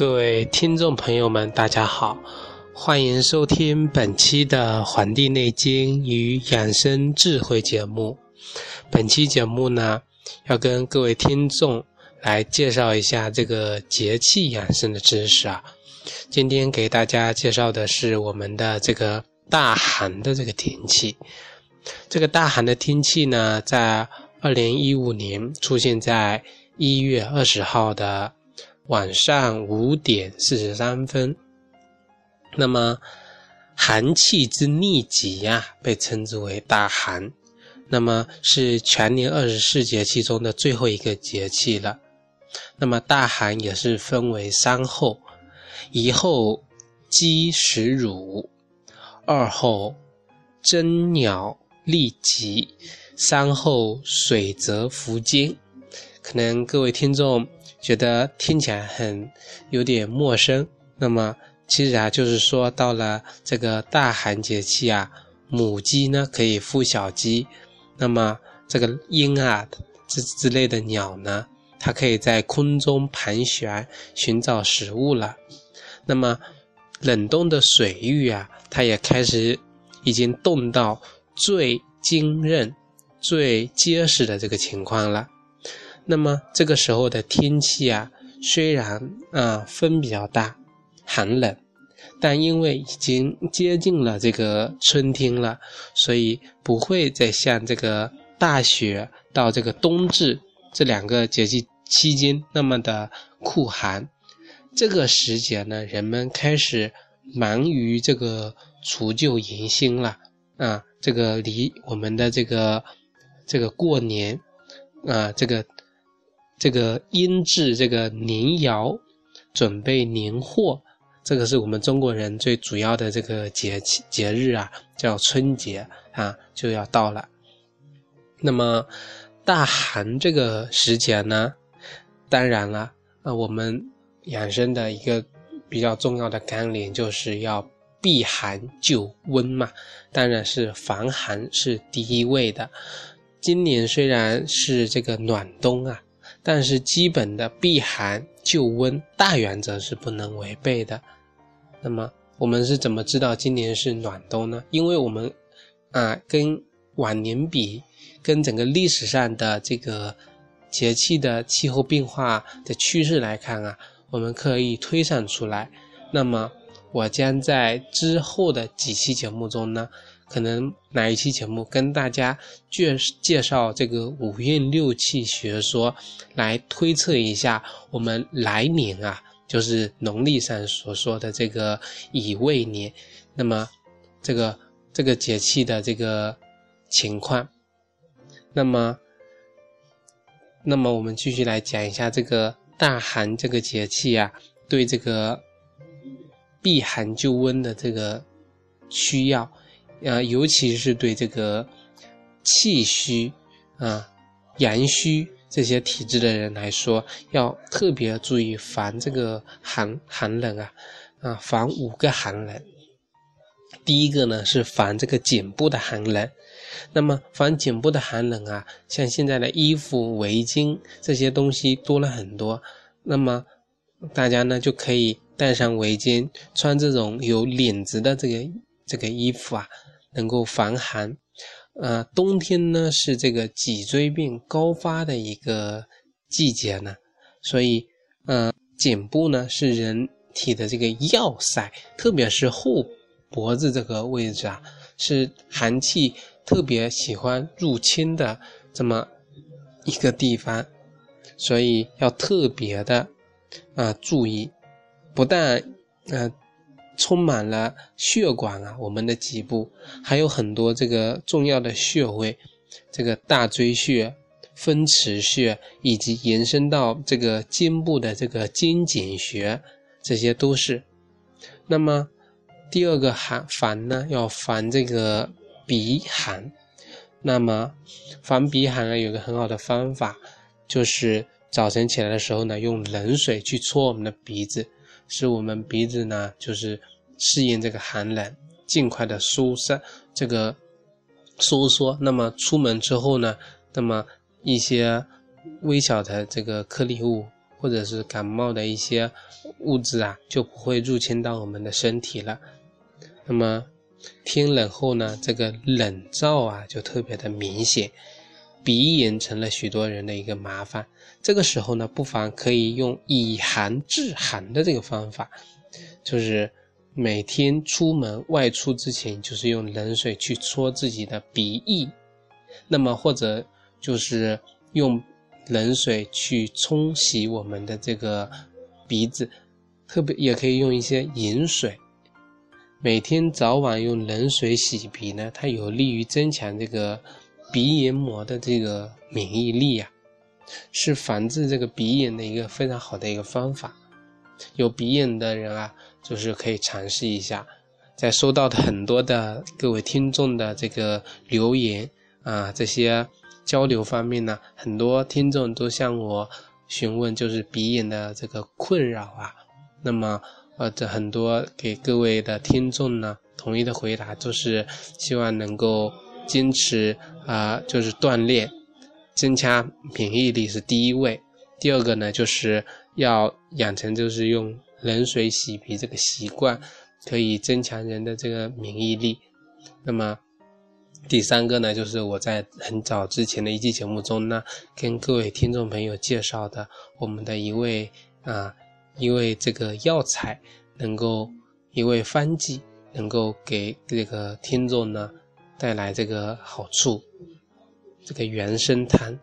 各位听众朋友们，大家好，欢迎收听本期的《黄帝内经与养生智慧》节目。本期节目呢，要跟各位听众来介绍一下这个节气养生的知识啊。今天给大家介绍的是我们的这个大寒的这个天气。这个大寒的天气呢，在二零一五年出现在一月二十号的。晚上五点四十三分，那么寒气之逆极呀，被称之为大寒，那么是全年二十四节气中的最后一个节气了。那么大寒也是分为三候：一候鸡食乳，二候真鸟立极，三候水泽伏坚。可能各位听众。觉得听起来很有点陌生，那么其实啊，就是说到了这个大寒节气啊，母鸡呢可以孵小鸡，那么这个鹰啊之之类的鸟呢，它可以在空中盘旋寻找食物了。那么冷冻的水域啊，它也开始已经冻到最坚韧、最结实的这个情况了。那么这个时候的天气啊，虽然啊风比较大，寒冷，但因为已经接近了这个春天了，所以不会再像这个大雪到这个冬至这两个节气期间那么的酷寒。这个时节呢，人们开始忙于这个除旧迎新了啊，这个离我们的这个这个过年啊，这个。这个腌制这个年肴，准备年货，这个是我们中国人最主要的这个节气节日啊，叫春节啊，就要到了。那么大寒这个时节呢，当然了，啊，我们养生的一个比较重要的纲领就是要避寒就温嘛，当然是防寒是第一位的。今年虽然是这个暖冬啊。但是基本的避寒救温大原则是不能违背的。那么我们是怎么知道今年是暖冬呢？因为我们啊跟往年比，跟整个历史上的这个节气的气候变化的趋势来看啊，我们可以推算出来。那么我将在之后的几期节目中呢。可能哪一期节目跟大家介介绍这个五运六气学说，来推测一下我们来年啊，就是农历上所说的这个乙未年，那么这个这个节气的这个情况，那么那么我们继续来讲一下这个大寒这个节气啊，对这个避寒救温的这个需要。啊，尤其是对这个气虚啊、阳虚这些体质的人来说，要特别注意防这个寒寒冷啊啊，防五个寒冷。第一个呢是防这个颈部的寒冷，那么防颈部的寒冷啊，像现在的衣服、围巾这些东西多了很多，那么大家呢就可以戴上围巾，穿这种有领子的这个这个衣服啊。能够防寒，呃，冬天呢是这个脊椎病高发的一个季节呢，所以，呃，颈部呢是人体的这个要塞，特别是后脖子这个位置啊，是寒气特别喜欢入侵的这么一个地方，所以要特别的啊注意，不但呃。充满了血管啊，我们的脊部还有很多这个重要的穴位，这个大椎穴、风池穴，以及延伸到这个肩部的这个肩颈穴，这些都是。那么第二个寒防呢，要防这个鼻寒。那么防鼻寒呢，有个很好的方法，就是早晨起来的时候呢，用冷水去搓我们的鼻子。使我们鼻子呢，就是适应这个寒冷，尽快的疏散这个收缩。那么出门之后呢，那么一些微小的这个颗粒物或者是感冒的一些物质啊，就不会入侵到我们的身体了。那么天冷后呢，这个冷燥啊就特别的明显，鼻炎成了许多人的一个麻烦。这个时候呢，不妨可以用以寒治寒的这个方法，就是每天出门外出之前，就是用冷水去搓自己的鼻翼，那么或者就是用。冷水去冲洗我们的这个鼻子，特别也可以用一些饮水。每天早晚用冷水洗鼻呢，它有利于增强这个鼻黏膜的这个免疫力呀，是防治这个鼻炎的一个非常好的一个方法。有鼻炎的人啊，就是可以尝试一下。在收到的很多的各位听众的这个留言啊，这些。交流方面呢，很多听众都向我询问，就是鼻炎的这个困扰啊。那么，呃，这很多给各位的听众呢，统一的回答就是希望能够坚持啊，就是锻炼，增加免疫力是第一位。第二个呢，就是要养成就是用冷水洗鼻这个习惯，可以增强人的这个免疫力。那么。第三个呢，就是我在很早之前的一期节目中呢，跟各位听众朋友介绍的我们的一位啊，一位这个药材，能够一位方剂，能够给这个听众呢带来这个好处。这个原生汤，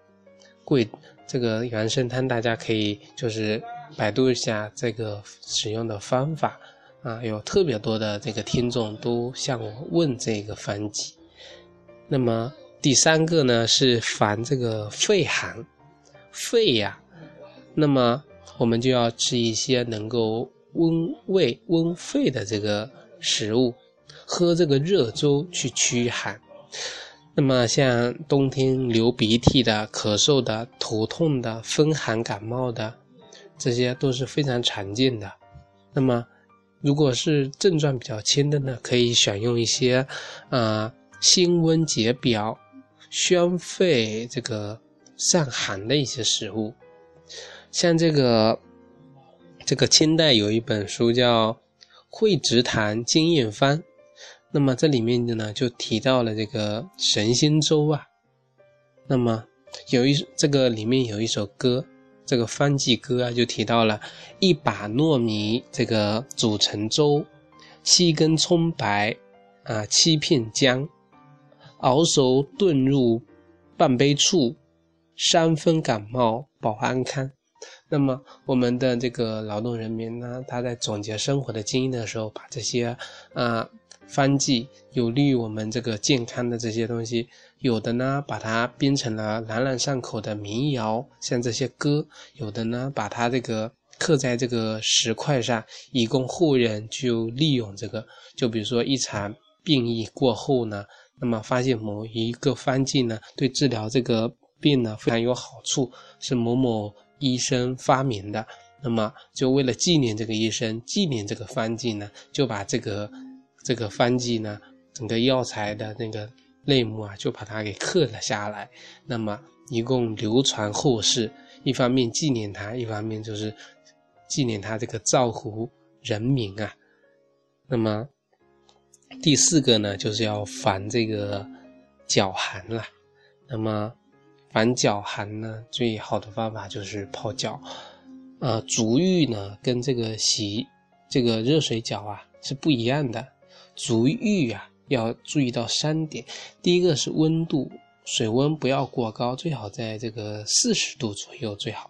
贵这个原生汤，大家可以就是百度一下这个使用的方法啊，有特别多的这个听众都向我问这个方剂。那么第三个呢是防这个肺寒，肺呀，那么我们就要吃一些能够温胃温肺的这个食物，喝这个热粥去驱寒。那么像冬天流鼻涕的、咳嗽的、头痛的、风寒感冒的，这些都是非常常见的。那么如果是症状比较轻的呢，可以选用一些啊。辛温解表、宣肺、这个散寒的一些食物，像这个这个清代有一本书叫《惠直堂经验方》，那么这里面的呢就提到了这个神仙粥啊。那么有一这个里面有一首歌，这个方剂歌啊，就提到了一把糯米这个煮成粥，七根葱白啊，七片姜。熬熟炖入半杯醋，三分感冒保安康。那么我们的这个劳动人民呢，他在总结生活的经验的时候，把这些啊方剂有利于我们这个健康的这些东西，有的呢把它编成了朗朗上口的民谣，像这些歌；有的呢把它这个刻在这个石块上，以供后人就利用这个。就比如说一场病疫过后呢。那么发现某一个方剂呢，对治疗这个病呢非常有好处，是某某医生发明的。那么就为了纪念这个医生，纪念这个方剂呢，就把这个这个方剂呢，整个药材的那个内幕啊，就把它给刻了下来。那么一共流传后世，一方面纪念他，一方面就是纪念他这个造福人民啊。那么。第四个呢，就是要防这个脚寒了。那么防脚寒呢，最好的方法就是泡脚。呃，足浴呢，跟这个洗这个热水脚啊是不一样的。足浴啊，要注意到三点：第一个是温度，水温不要过高，最好在这个四十度左右最好。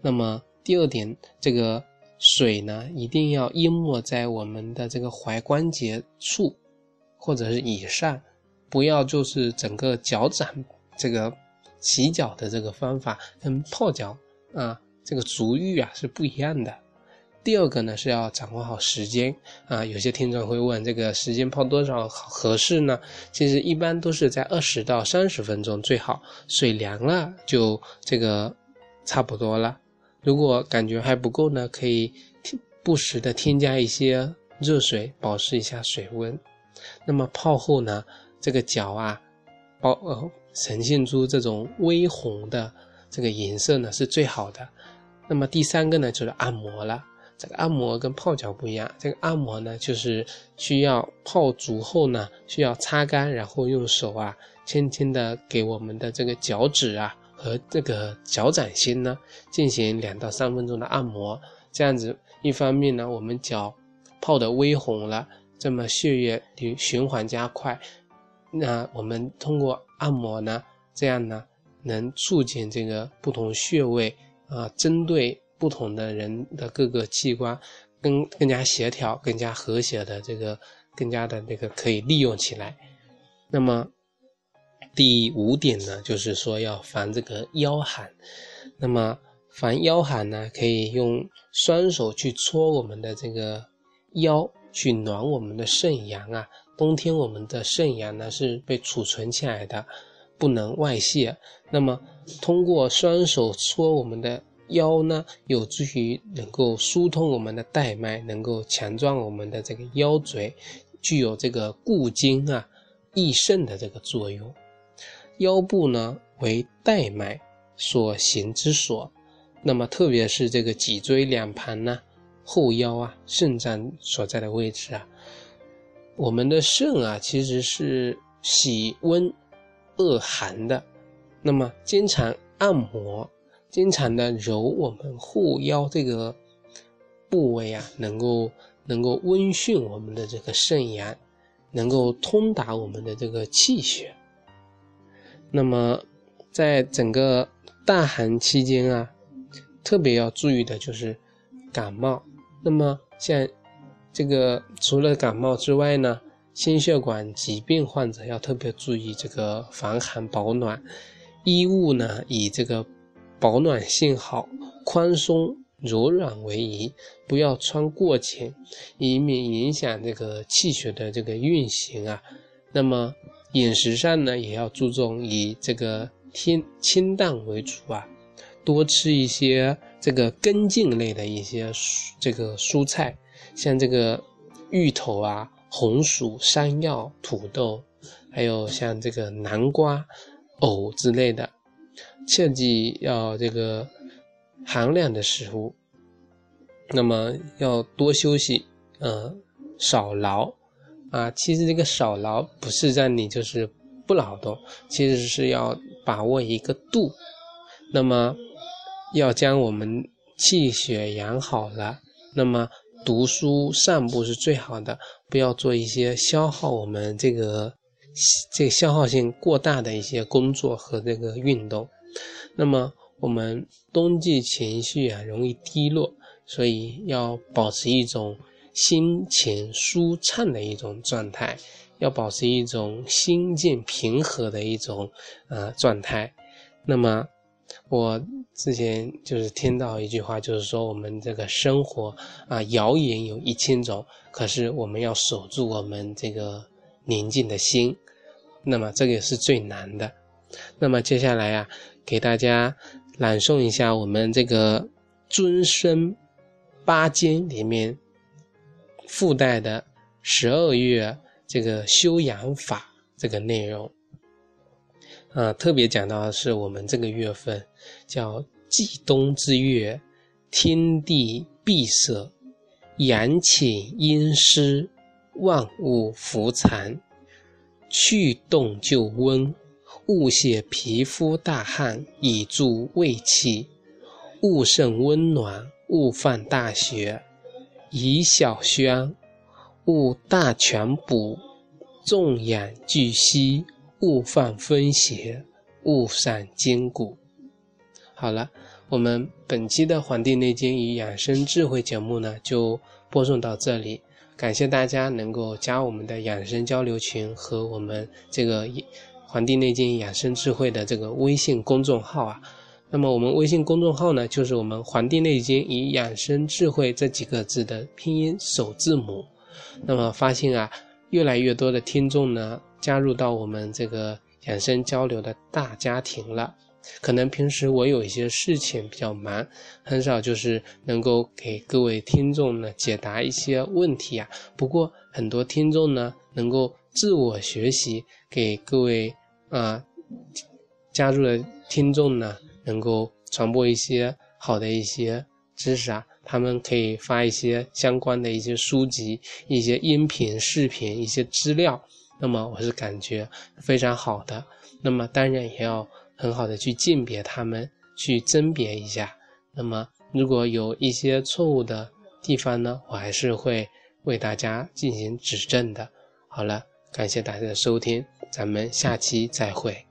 那么第二点，这个。水呢，一定要淹没在我们的这个踝关节处，或者是以上，不要就是整个脚掌这个洗脚的这个方法跟泡脚啊，这个足浴啊是不一样的。第二个呢是要掌握好时间啊，有些听众会问这个时间泡多少合适呢？其实一般都是在二十到三十分钟最好，水凉了就这个差不多了。如果感觉还不够呢，可以不时的添加一些热水，保持一下水温。那么泡后呢，这个脚啊，包呃呈现出这种微红的这个颜色呢是最好的。那么第三个呢，就是按摩了。这个按摩跟泡脚不一样，这个按摩呢，就是需要泡足后呢，需要擦干，然后用手啊，轻轻的给我们的这个脚趾啊和这个脚掌心呢，进行两到三分钟的按摩。这样子，一方面呢，我们脚泡的微红了，这么血液循循环加快。那我们通过按摩呢，这样呢，能促进这个不同穴位啊，针对。不同的人的各个器官，更更加协调、更加和谐的这个，更加的那个可以利用起来。那么第五点呢，就是说要防这个腰寒。那么防腰寒呢，可以用双手去搓我们的这个腰，去暖我们的肾阳啊。冬天我们的肾阳呢是被储存起来的，不能外泄。那么通过双手搓我们的。腰呢，有助于能够疏通我们的带脉，能够强壮我们的这个腰椎，具有这个固筋啊、益肾的这个作用。腰部呢为带脉所行之所，那么特别是这个脊椎两旁呢、后腰啊、肾脏所在的位置啊，我们的肾啊其实是喜温恶寒的，那么经常按摩。经常的揉我们后腰这个部位啊，能够能够温煦我们的这个肾阳，能够通达我们的这个气血。那么在整个大寒期间啊，特别要注意的就是感冒。那么像这个除了感冒之外呢，心血管疾病患者要特别注意这个防寒保暖，衣物呢以这个。保暖性好、宽松柔软为宜，不要穿过紧，以免影响这个气血的这个运行啊。那么饮食上呢，也要注重以这个清清淡为主啊，多吃一些这个根茎类的一些这个蔬菜，像这个芋头啊、红薯、山药、土豆，还有像这个南瓜、藕之类的。切记要这个寒凉的食物，那么要多休息，呃，少劳啊。其实这个少劳不是让你就是不劳动，其实是要把握一个度。那么要将我们气血养好了，那么读书散步是最好的，不要做一些消耗我们这个这消耗性过大的一些工作和这个运动。那么我们冬季情绪啊容易低落，所以要保持一种心情舒畅的一种状态，要保持一种心境平和的一种呃状态。那么我之前就是听到一句话，就是说我们这个生活啊，谣言有一千种，可是我们要守住我们这个宁静的心，那么这个也是最难的。那么接下来啊。给大家朗诵一下我们这个《尊生八经》里面附带的十二月这个修养法这个内容。啊，特别讲到的是我们这个月份叫季冬之月，天地闭塞，阳起阴湿，万物伏藏，去冻就温。勿泄皮肤大汗以助胃气，勿甚温暖，勿犯大雪，以小宣，勿大全补，重养巨息，勿犯风邪，勿伤筋骨。好了，我们本期的《黄帝内经与养生智慧》节目呢，就播送到这里。感谢大家能够加我们的养生交流群和我们这个。《黄帝内经养生智慧》的这个微信公众号啊，那么我们微信公众号呢，就是我们《黄帝内经与养生智慧》这几个字的拼音首字母。那么发现啊，越来越多的听众呢，加入到我们这个养生交流的大家庭了。可能平时我有一些事情比较忙，很少就是能够给各位听众呢解答一些问题啊。不过很多听众呢，能够自我学习，给各位。啊，加入的听众呢，能够传播一些好的一些知识啊，他们可以发一些相关的一些书籍、一些音频、视频、一些资料。那么我是感觉非常好的。那么当然也要很好的去鉴别他们，去甄别一下。那么如果有一些错误的地方呢，我还是会为大家进行指正的。好了，感谢大家的收听，咱们下期再会。